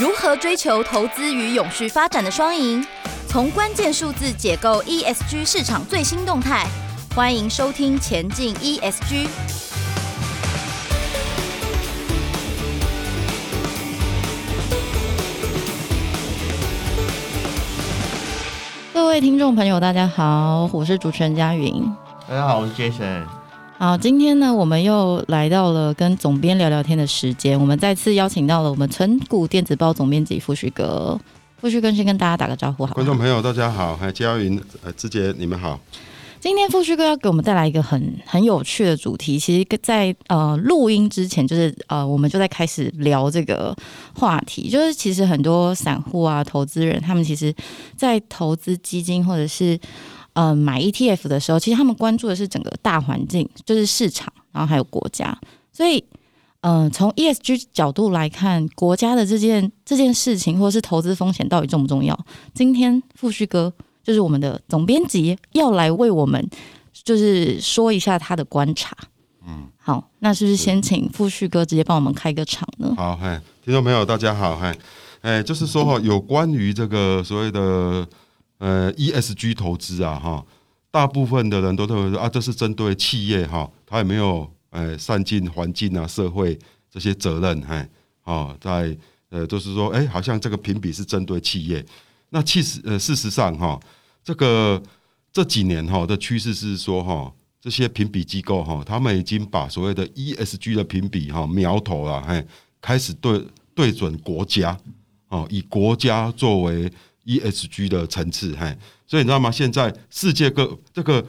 如何追求投资与永续发展的双赢？从关键数字解构 ESG 市场最新动态。欢迎收听《前进 ESG》。各位听众朋友，大家好，我是主持人佳云。大家好，我是 Jason。好，今天呢，我们又来到了跟总编聊聊天的时间。我们再次邀请到了我们存股电子报总编辑富旭哥。富旭哥先跟大家打个招呼好，好。观众朋友，大家好，还有佳云、呃，志杰，你们好。今天富旭哥要给我们带来一个很很有趣的主题。其实在，在呃录音之前，就是呃，我们就在开始聊这个话题。就是其实很多散户啊、投资人，他们其实，在投资基金或者是。嗯、呃，买 ETF 的时候，其实他们关注的是整个大环境，就是市场，然后还有国家。所以，嗯、呃，从 ESG 角度来看，国家的这件这件事情，或者是投资风险到底重不重要？今天富旭哥就是我们的总编辑，要来为我们就是说一下他的观察。嗯，好，那是不是先请富旭哥直接帮我们开个场呢？好，嗨，听众朋友大家好，嗨，哎，就是说哈，有关于这个所谓的。呃，ESG 投资啊，哈，大部分的人都认为说啊，这是针对企业哈，他有没有呃善尽环境啊、社会这些责任，哎，哦，在呃，就是说，哎，好像这个评比是针对企业。那其实呃，事实上哈，这个这几年哈的趋势是说哈，这些评比机构哈，他们已经把所谓的 ESG 的评比哈苗头了，哎，开始对对准国家，哦，以国家作为。ESG 的层次，嘿，所以你知道吗？现在世界各这个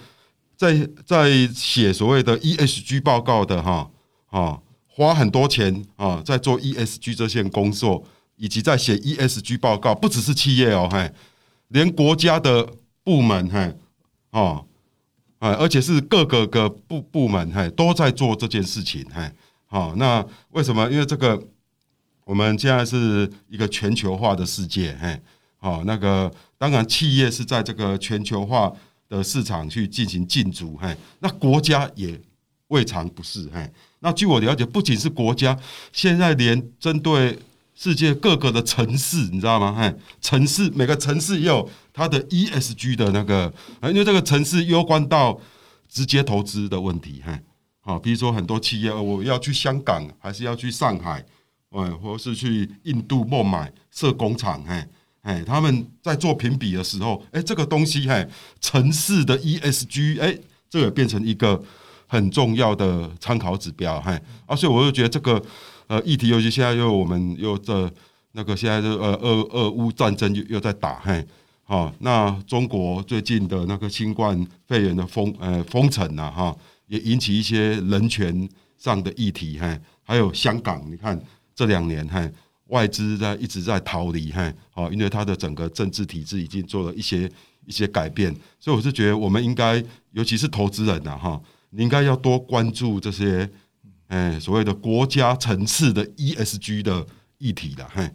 在在写所谓的 ESG 报告的哈啊，花很多钱啊，在做 ESG 这些工作，以及在写 ESG 报告，不只是企业哦，嘿，连国家的部门，嘿，哦，啊，而且是各个个部部门，嘿，都在做这件事情，嘿，好，那为什么？因为这个我们现在是一个全球化的世界，嘿。好，那个当然，企业是在这个全球化的市场去进行竞逐，嘿，那国家也未尝不是，嘿。那据我了解，不仅是国家，现在连针对世界各个的城市，你知道吗？嘿，城市每个城市也有它的 ESG 的那个，因为这个城市攸关到直接投资的问题，嘿。好，比如说很多企业，我要去香港，还是要去上海，嗯，或是去印度孟买设工厂，嘿。哎，他们在做评比的时候，哎，这个东西，哎，城市的 ESG，哎，这个变成一个很重要的参考指标，哎，啊，所以我就觉得这个呃议题，尤其现在又我们又这那个现在就呃俄俄乌战争又又在打，嘿，好，那中国最近的那个新冠肺炎的封呃封城呐，哈，也引起一些人权上的议题，嘿，还有香港，你看这两年，嘿。外资在一直在逃离，嘿，好，因为它的整个政治体制已经做了一些一些改变，所以我是觉得我们应该，尤其是投资人呐，哈，你应该要多关注这些，哎，所谓的国家层次的 ESG 的议题的，嘿，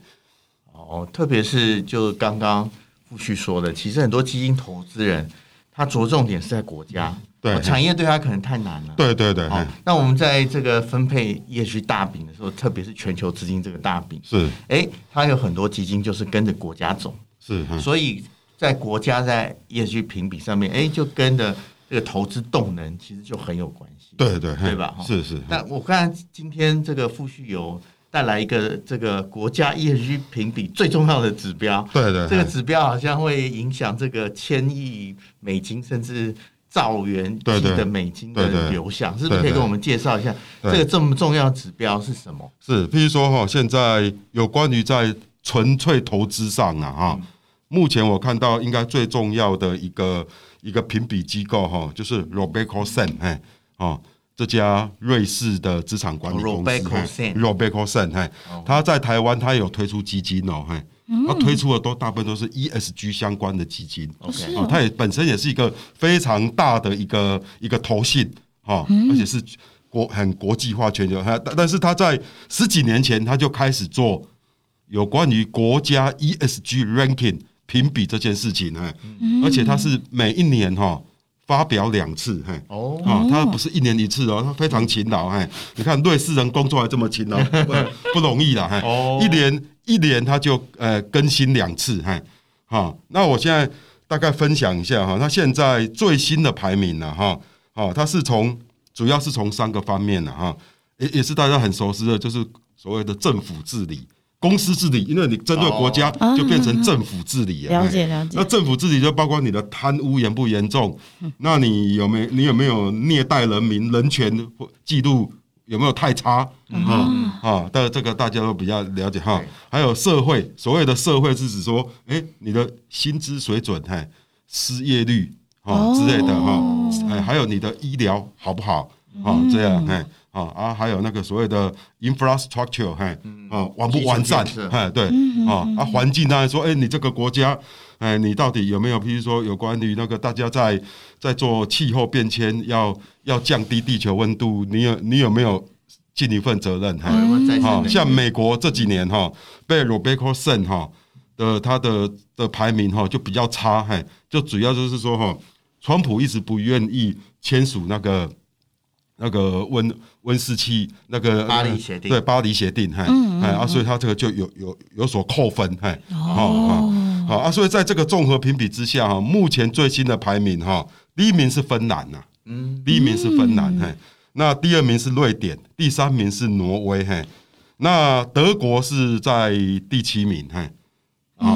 哦，特别是就刚刚富旭说的，其实很多基金投资人他着重点是在国家。对，产业对他可能太难了。对对对，好，那我们在这个分配 ESG 大饼的时候，特别是全球资金这个大饼，是，哎，它有很多基金就是跟着国家走，是，所以在国家在业绩评比上面，哎，就跟着这个投资动能其实就很有关系。对对对吧？是是。那我看今天这个富旭有带来一个这个国家 ESG 评比最重要的指标，对对，这个指标好像会影响这个千亿美金甚至。兆元级的美金的流向，是不是可以跟我们介绍一下这个这么重要指标是什么？是，譬如说哈，现在有关于在纯粹投资上啊，哈，目前我看到应该最重要的一个一个评比机构哈，就是 RobecoSAM，哎，哦，这家瑞士的资产管理公司，RobecoSAM，哎，他在台湾他有推出基金哦，嘿。他推出的都大部分都是 ESG 相关的基金，OK，啊，它也本身也是一个非常大的一个一个投信，哈，而且是国很国际化全球，但但是他在十几年前他就开始做有关于国家 ESG ranking 评比这件事情，哎，而且它是每一年哈。发表两次，嘿，哦，啊，他不是一年一次哦，他非常勤劳，嘿，你看瑞士人工作还这么勤劳，不不容易啦，嘿，一年一年它就呃更新两次，哈，好，那我现在大概分享一下哈，它现在最新的排名了，哈，好，它是从主要是从三个方面的哈，也也是大家很熟悉的，就是所谓的政府治理。公司治理，因为你针对国家就变成政府治理。了解了解。那政府治理就包括你的贪污严不严重？那你有没有你有没有虐待人民？人权记录有没有太差？啊啊，但这个大家都比较了解哈。还有社会，所谓的社会是指说，哎，你的薪资水准，哎，失业率啊之类的哈，哎，还有你的医疗好不好？啊，这样，哎。啊啊，还有那个所谓的 infrastructure，嘿，啊，完不完善？哎，对，啊啊，环境当然说，哎，你这个国家，哎，你到底有没有？譬如说，有关于那个大家在在做气候变迁，要要降低地球温度，你有你有没有尽一份责任？哈，像美国这几年哈，被 RobecoSAM 哈的他的的排名哈就比较差，嘿，就主要就是说哈，川普一直不愿意签署那个。那个温温室气那个巴黎协定，对巴黎协定，哎、嗯嗯、啊，所以他这个就有有有所扣分，哎，好好好啊，所以在这个综合评比之下哈，目前最新的排名哈，第一名是芬兰呐，嗯，第一名是芬兰，嘿，那第二名是瑞典，第三名是挪威，嘿，那德国是在第七名，嘿，啊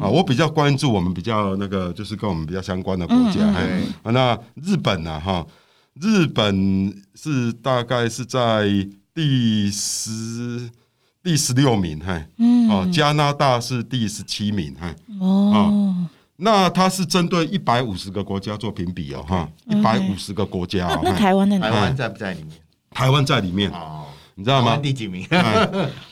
啊，我比较关注我们比较那个就是跟我们比较相关的国家，嘿、那日本呐，哈。日本是大概是在第十第十六名，嘿，哦，加拿大是第十七名，嗨，哦，那它是针对一百五十个国家做评比哦，哈，一百五十个国家，那台湾在台湾在不在里面？台湾在里面，哦，你知道吗？第几名？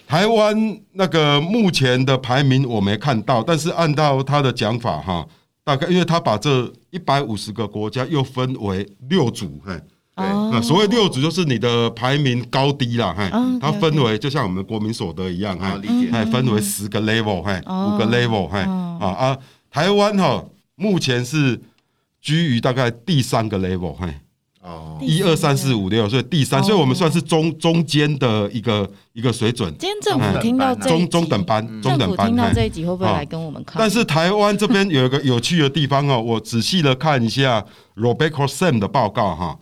台湾那个目前的排名我没看到，但是按照他的讲法，哈。大概，因为他把这一百五十个国家又分为六组，嘿，那所谓六组就是你的排名高低啦，嘿，它分为就像我们国民所得一样，哈，哎，分为十个 level，嘿，五个 level，嘿，啊啊，台湾哈目前是居于大概第三个 level，嘿。哦，一二三四五六，所以第三，所以我们算是中中间的一个一个水准。今天政府听到中中等班，中等班听到这一集会不会来跟我们看？但是台湾这边有一个 有趣的地方哦，我仔细的看一下 RobecoSAM 的报告哈，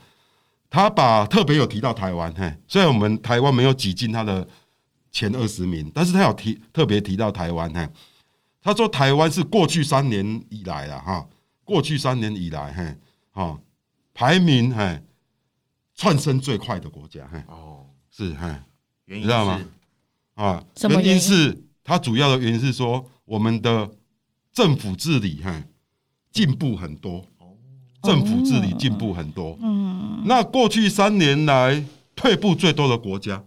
他把特别有提到台湾，嘿，虽然我们台湾没有挤进他的前二十名，但是他有提特别提到台湾，嘿，他说台湾是过去三年以来了哈，过去三年以来，嘿，哈。排名嘿，窜升最快的国家嘿，哦，是哎，你知道吗？啊，原因是它主要的原因是说我们的政府治理哈进步很多，政府治理进步很多，嗯，那过去三年来退步最多的国家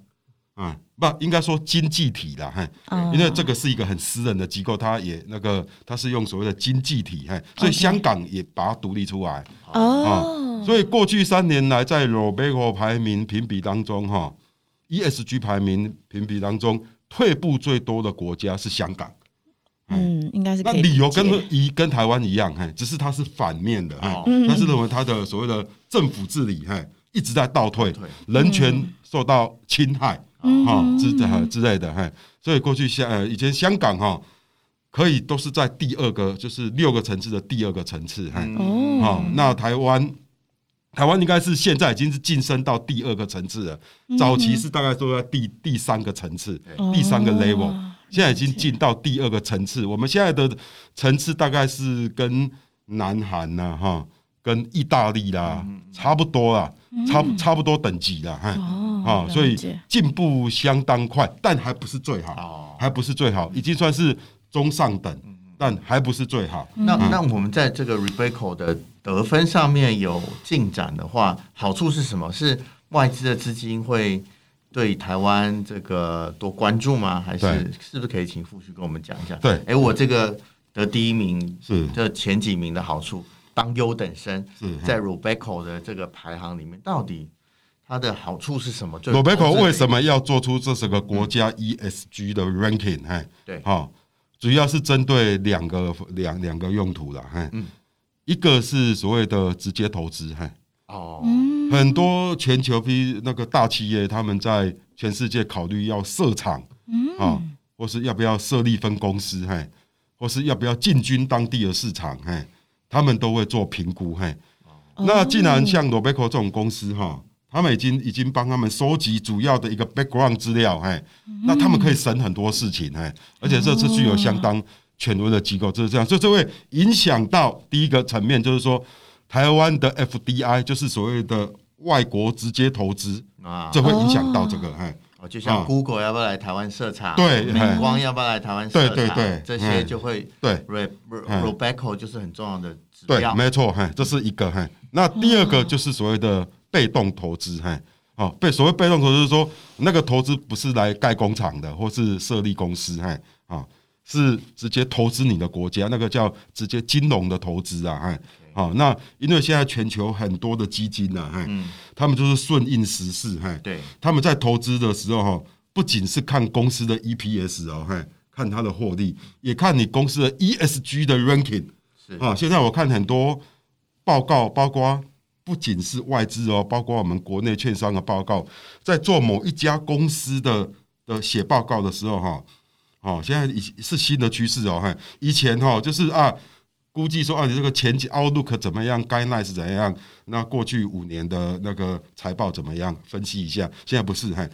啊。不，应该说经济体啦，嘿，因为这个是一个很私人的机构，它也那个，它是用所谓的经济体，嘿，所以香港也把它独立出来，哦，所以过去三年来在 Robeco 排名评比当中，哈，ESG 排名评比当中退步最多的国家是香港，嗯，应该是那理由跟一跟台湾一样，嘿，只是它是反面的，哈，但是认为它的所谓的政府治理，嘿，一直在倒退，人权受到侵害。哈，之之之类的，嘿，所以过去香呃以前香港哈，可以都是在第二个，就是六个层次的第二个层次，哈，哦，那台湾台湾应该是现在已经是晋升到第二个层次了，早期是大概都在第第三个层次，第三个 level，现在已经进到第二个层次，我们现在的层次大概是跟南韩呐，哈，跟意大利啦差不多啦，差差不多等级啦，哈。啊，所以进步相当快，但还不是最好，还不是最好，已经算是中上等，但还不是最好。那那我们在这个 Rebecca 的得分上面有进展的话，好处是什么？是外资的资金会对台湾这个多关注吗？还是是不是可以请富旭跟我们讲一下？对，哎，我这个得第一名是。这前几名的好处，当优等生在 Robeco 的这个排行里面到底？它的好处是什么？Robeco 为什么要做出这是个国家 ESG 的 ranking？哈，对，好，主要是针对两个两两个用途了，哈，嗯，一个是所谓的直接投资，哈，哦，很多全球批那个大企业，他们在全世界考虑要设厂，嗯，啊，或是要不要设立分公司，嘿，或是要不要进军当地的市场，嘿，他们都会做评估，嘿。那既然像 Robeco 这种公司，哈，他们已经已经帮他们收集主要的一个 background 资料，嘿，那他们可以省很多事情，嘿，而且这次具有相当权威的机构，就是这样，所以这会影响到第一个层面，就是说台湾的 FDI，就是所谓的外国直接投资啊，这会影响到这个，嘿。就像 Google 要不要来台湾设厂？对，美光要不要来台湾设厂？对对对，这些就会对。，Rebecca 就是很重要的指标。对，没错，嘿，这是一个，嘿。那第二个就是所谓的被动投资，嘿，哦，被所谓被动投资是说，那个投资不是来盖工厂的，或是设立公司，嘿，啊，是直接投资你的国家，那个叫直接金融的投资啊，嘿。好，那因为现在全球很多的基金呢，哈，他们就是顺应时势，哈，对，他们在投资的时候，哈，不仅是看公司的 EPS 哦，哈，看它的获利，也看你公司的 ESG 的 ranking，是啊，现在我看很多报告，包括不仅是外资哦，包括我们国内券商的报告，在做某一家公司的的写报告的时候，哈，哦，现在已是新的趋势哦，哈，以前哈就是啊。估计说啊，你这个前景 outlook 怎么样？guidance 是怎样？那过去五年的那个财报怎么样？分析一下。现在不是，嘿，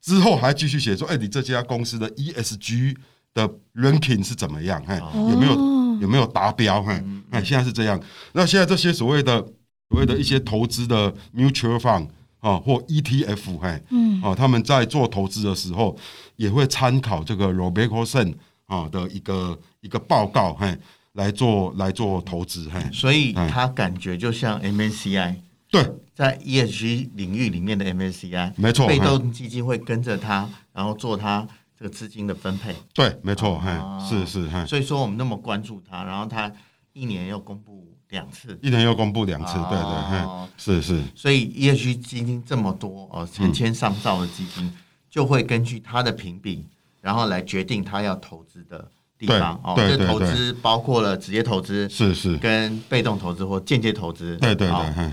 之后还继续写说，哎，你这家公司的 ESG 的 ranking 是怎么样？嘿，有没有有没有达标？嘿，哎，现在是这样。那现在这些所谓的所谓的一些投资的 mutual fund 啊，或 ETF，嘿，嗯，啊，他们在做投资的时候也会参考这个 RobecoSAM 啊的一个一个报告，嘿。来做来做投资，嘿，所以他感觉就像 MSCI，对，在 ESG 领域里面的 MSCI，没错，被动基金会跟着他，然后做他这个资金的分配，对，没错，嘿，是是，嘿，所以说我们那么关注他，然后他一年要公布两次，一年要公布两次，对对，嘿，是是，所以 ESG 基金这么多哦，成千上兆的基金，就会根据他的评比，然后来决定他要投资的。地方哦，这投资包括了直接投资，是是。跟被动投资或间接投资，对对对，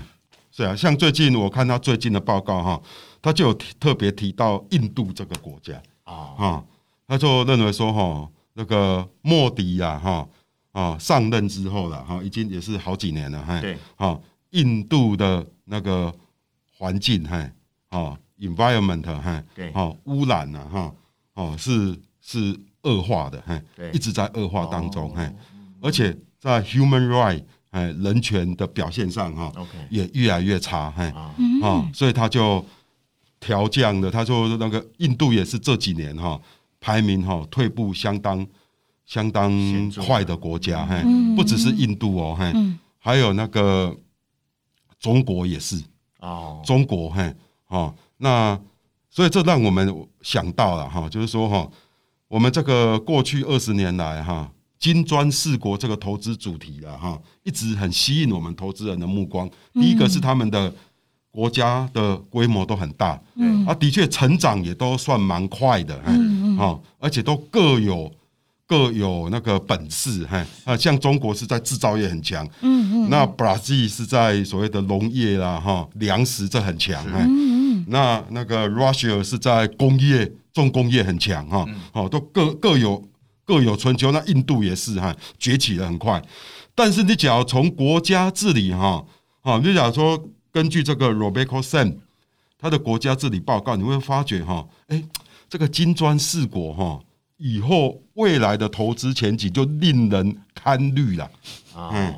是啊。像最近我看到最近的报告哈，他就有特别提到印度这个国家啊，他就认为说哈，那个莫迪呀哈啊上任之后了哈，已经也是好几年了哈，对，哈，印度的那个环境哈啊，environment 哈，对，哈，污染了哈，哦是是。恶化的，嘿，一直在恶化当中，嘿，而且在 human right，哎，人权的表现上，哈，也越来越差，嘿，啊，所以他就调降了，他说那个印度也是这几年哈排名哈退步相当相当快的国家，嘿，不只是印度哦，嘿，还有那个中国也是，哦，中国，嘿，哦，那所以这让我们想到了哈，就是说哈。我们这个过去二十年来，哈，金砖四国这个投资主题了，哈，一直很吸引我们投资人的目光。第一个是他们的国家的规模都很大，嗯，啊，的确成长也都算蛮快的，嗯嗯，而且都各有各有那个本事，哈，啊，像中国是在制造业很强，嗯嗯，那 Brazil 是在所谓的农业啦，哈，粮食这很强，嗯嗯，那那个 Russia 是在工业。重工业很强哈，哦，都各各有各有春秋。那印度也是哈，崛起的很快。但是你只要从国家治理哈，啊，你假如说根据这个 Robeco San 他的国家治理报告，你会发觉哈，哎，这个金砖四国哈，以后未来的投资前景就令人堪虑了。嗯，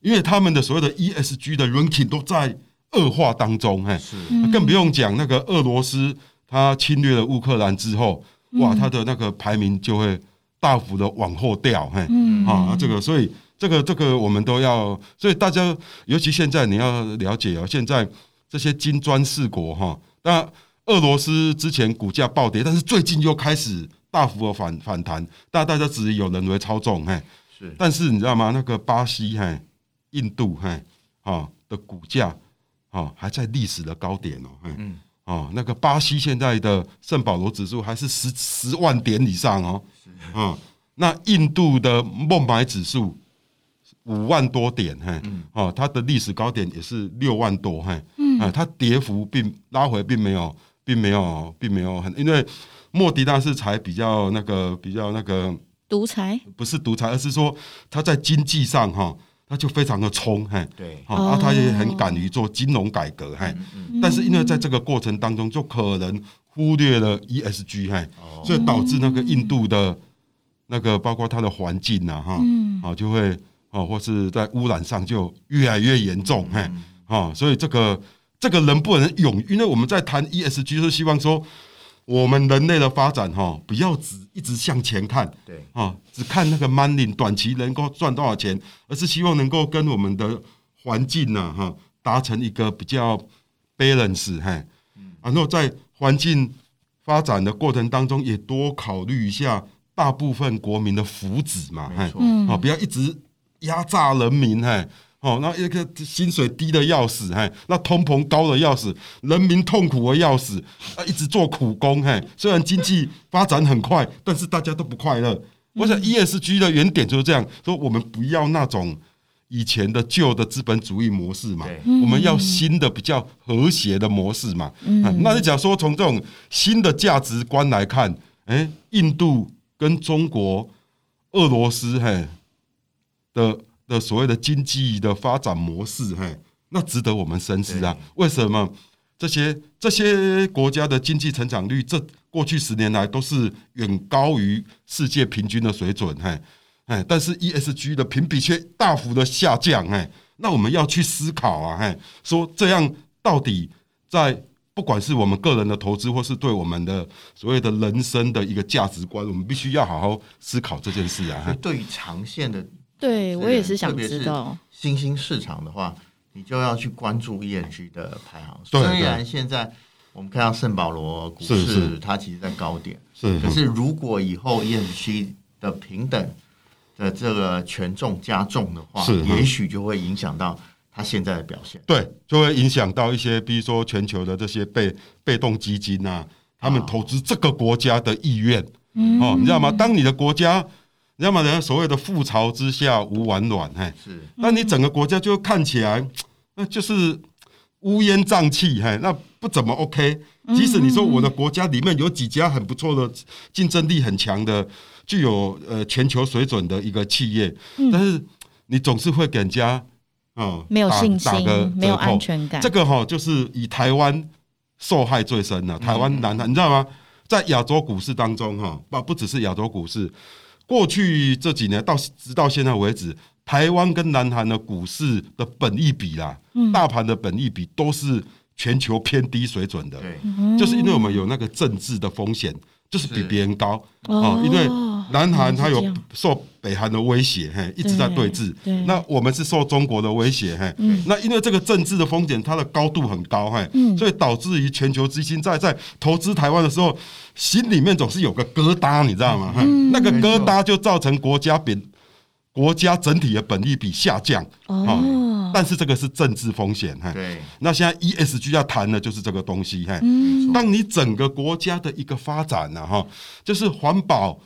因为他们的所有的 ESG 的 ranking 都在恶化当中，嘿，是，更不用讲那个俄罗斯。他侵略了乌克兰之后，哇，他的那个排名就会大幅的往后掉，嘿，啊，这个，所以这个这个我们都要，所以大家尤其现在你要了解哦，现在这些金砖四国哈，那俄罗斯之前股价暴跌，但是最近又开始大幅的反反弹，但大家只疑有人为操纵，嘿，是，但是你知道吗？那个巴西，嘿，印度，嘿，啊的股价，啊还在历史的高点哦，嘿。哦，那个巴西现在的圣保罗指数还是十十万点以上哦，嗯，那印度的孟买指数五万多点，嘿，哦，它的历史高点也是六万多，嘿，啊，它跌幅并拉回并没有，并没有，并没有很，因为莫迪纳是才比较那个比较那个独裁，不是独裁，而是说他在经济上哈，他就非常的冲，嘿，对，啊，哦、他也很敢于做金融改革，嘿，嗯、但是因为在这个过程当中，就可能忽略了 ESG，嘿，所以导致那个印度的那个包括它的环境呐，哈，啊，就会哦，或是在污染上就越来越严重，嘿，啊，所以这个这个人不能永，因为我们在谈 ESG，就是希望说。我们人类的发展哈，不要只一直向前看，对。啊，只看那个 money 短期能够赚多少钱，而是希望能够跟我们的环境呢哈达成一个比较 balance 哈，然后在环境发展的过程当中，也多考虑一下大部分国民的福祉嘛，哈，啊，不要一直压榨人民哈。哦，那一个薪水低的要死，嘿，那通膨高的要死，人民痛苦的要死，啊，一直做苦工，嘿，虽然经济发展很快，但是大家都不快乐。我想 ESG 的原点就是这样，说我们不要那种以前的旧的资本主义模式嘛，我们要新的比较和谐的模式嘛。嗯那你假如说从这种新的价值观来看，哎，印度跟中国、俄罗斯，嘿的。的所谓的经济的发展模式，嘿，那值得我们深思啊！为什么这些这些国家的经济成长率，这过去十年来都是远高于世界平均的水准，嘿，哎，但是 ESG 的评比却大幅的下降，嘿，那我们要去思考啊，嘿，说这样到底在不管是我们个人的投资，或是对我们的所谓的人生的一个价值观，我们必须要好好思考这件事啊！对于长线的。对，我也是想知道新兴市场的话，你就要去关注 ESG 的排行。对虽然现在我们看到圣保罗股市，它其实在高点，是。可是如果以后 ESG 的平等的这个权重加重的话，是，也许就会影响到它现在的表现。对，就会影响到一些，比如说全球的这些被被动基金啊，他们投资这个国家的意愿。哦，你知道吗？当你的国家。你知道吗？人家所谓的“覆巢之下无完卵”嘿，是。那你整个国家就看起来，那就是乌烟瘴气，嘿，那不怎么 OK。即使你说我的国家里面有几家很不错的、竞争力很强的、具有呃全球水准的一个企业，但是你总是会给人家啊没有信心，没有安全感。这个哈就是以台湾受害最深了。台湾南韩，你知道吗？在亚洲股市当中，哈不不只是亚洲股市。过去这几年到直到现在为止，台湾跟南韩的股市的本益比啦，大盘的本益比都是全球偏低水准的，就是因为我们有那个政治的风险，就是比别人高哦，因为。南韩它有受北韩的威胁，嘿，一直在对峙。那我们是受中国的威胁，嘿。那因为这个政治的风险，它的高度很高，嘿，所以导致于全球资金在在投资台湾的时候，心里面总是有个疙瘩，你知道吗？那个疙瘩就造成国家贬，国家整体的本利比下降。哦，但是这个是政治风险，哈。对。那现在 ESG 要谈的就是这个东西，嘿。当你整个国家的一个发展呢，哈，就是环保。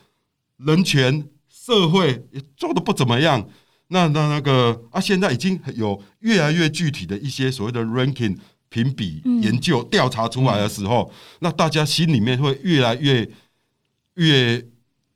人权社会也做的不怎么样，那那那个啊，现在已经有越来越具体的一些所谓的 ranking 评比研究调查出来的时候，那大家心里面会越来越越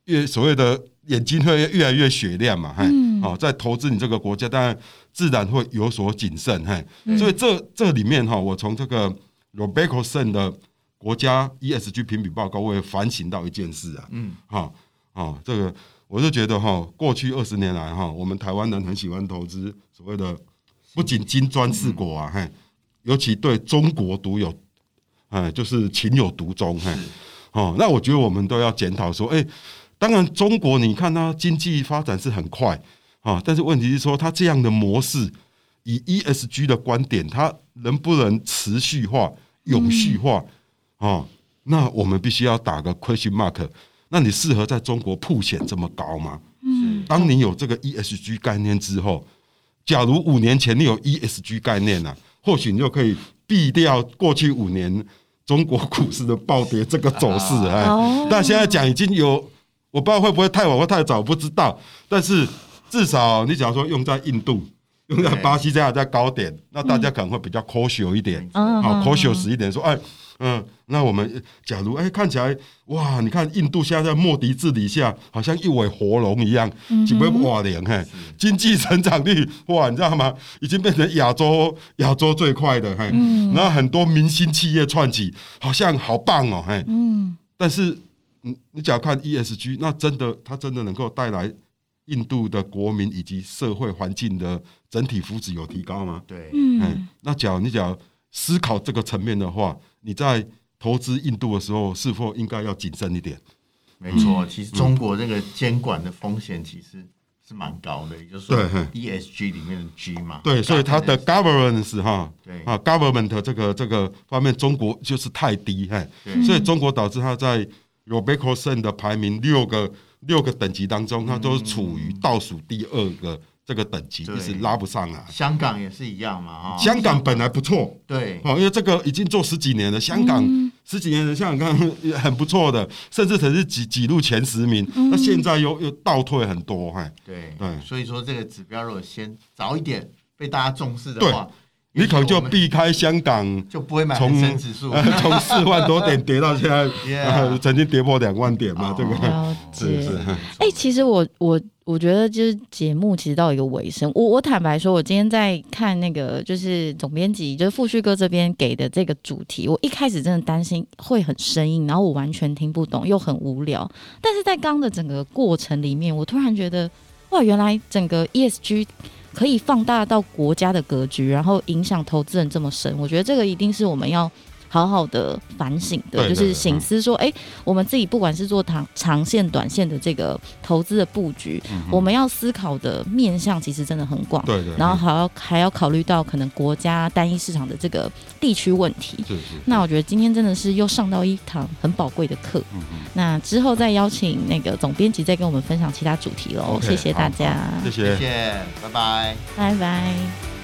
越所谓的眼睛会越来越雪亮嘛，嘿，好，在投资你这个国家，当然自然会有所谨慎，嘿，所以这这里面哈，我从这个 Robeco Sen 的国家 ESG 评比报告，我也反省到一件事啊，嗯，好。哦，这个我就觉得哈，过去二十年来哈，我们台湾人很喜欢投资所谓的不仅金砖四国啊，嘿，尤其对中国独有，哎，就是情有独钟，嘿，哦，那我觉得我们都要检讨说，哎，当然中国你看它经济发展是很快啊，但是问题是说它这样的模式，以 ESG 的观点，它能不能持续化、永续化啊？那我们必须要打个 question mark。那你适合在中国曝险这么高吗？嗯，当你有这个 ESG 概念之后，假如五年前你有 ESG 概念呢、啊，或许你就可以避掉过去五年中国股市的暴跌这个走势哎。但现在讲已经有，我不知道会不会太晚或太早，不知道。但是至少你假如说用在印度、用在巴西这样在高点，那大家可能会比较 cautious 一点，好 cautious 一点，说哎，嗯。那我们假如哎、欸，看起来哇，你看印度现在在莫迪治理下，好像一尾活龙一样，准备哇脸嘿，经济成长率哇，你知道吗？已经变成亚洲亚洲最快的嘿，然后很多明星企业串起，好像好棒哦嘿，嗯，但是你你只要看 ESG，那真的它真的能够带来印度的国民以及社会环境的整体福祉有提高吗？对，嗯，那假如你只要思考这个层面的话，你在投资印度的时候，是否应该要谨慎一点？没错，其实中国这个监管的风险其实是蛮高的，也就是说，ESG 里面的 G 嘛，对，所以它的 governance 哈，对。啊，government 这个这个方面，中国就是太低，嘿，所以中国导致它在 RobecoSAM 的排名六个六个等级当中，它都处于倒数第二个。这个等级一直拉不上来，香港也是一样嘛，哈。香港本来不错，对，哦，因为这个已经做十几年了，香港十几年的香港也很不错的，甚至曾是挤挤入前十名，那现在又又倒退很多，哈。对。对，所以说这个指标如果先早一点被大家重视的话。你可能就避开香港，就不会买恒生指数，从四万多点跌到现在，曾经跌破两万点嘛，对不对？是是。哎，其实我我我觉得就是节目其实到一个尾声，我我坦白说，我今天在看那个就是总编辑就是富旭哥这边给的这个主题，我一开始真的担心会很生硬，然后我完全听不懂，又很无聊。但是在刚的整个过程里面，我突然觉得哇，原来整个 ESG。可以放大到国家的格局，然后影响投资人这么深，我觉得这个一定是我们要好好的反省的，对对对，就是醒思说，哎、欸，我们自己不管是做长长线、短线的这个投资的布局，嗯、我们要思考的面向其实真的很广，对，对对，然后还要还要考虑到可能国家单一市场的这个地区问题，是是是，那我觉得今天真的是又上到一堂很宝贵的课，嗯嗯，那之后再邀请那个总编辑再跟我们分享其他主题喽，okay, 谢谢大家，谢谢，谢谢，拜拜，拜拜。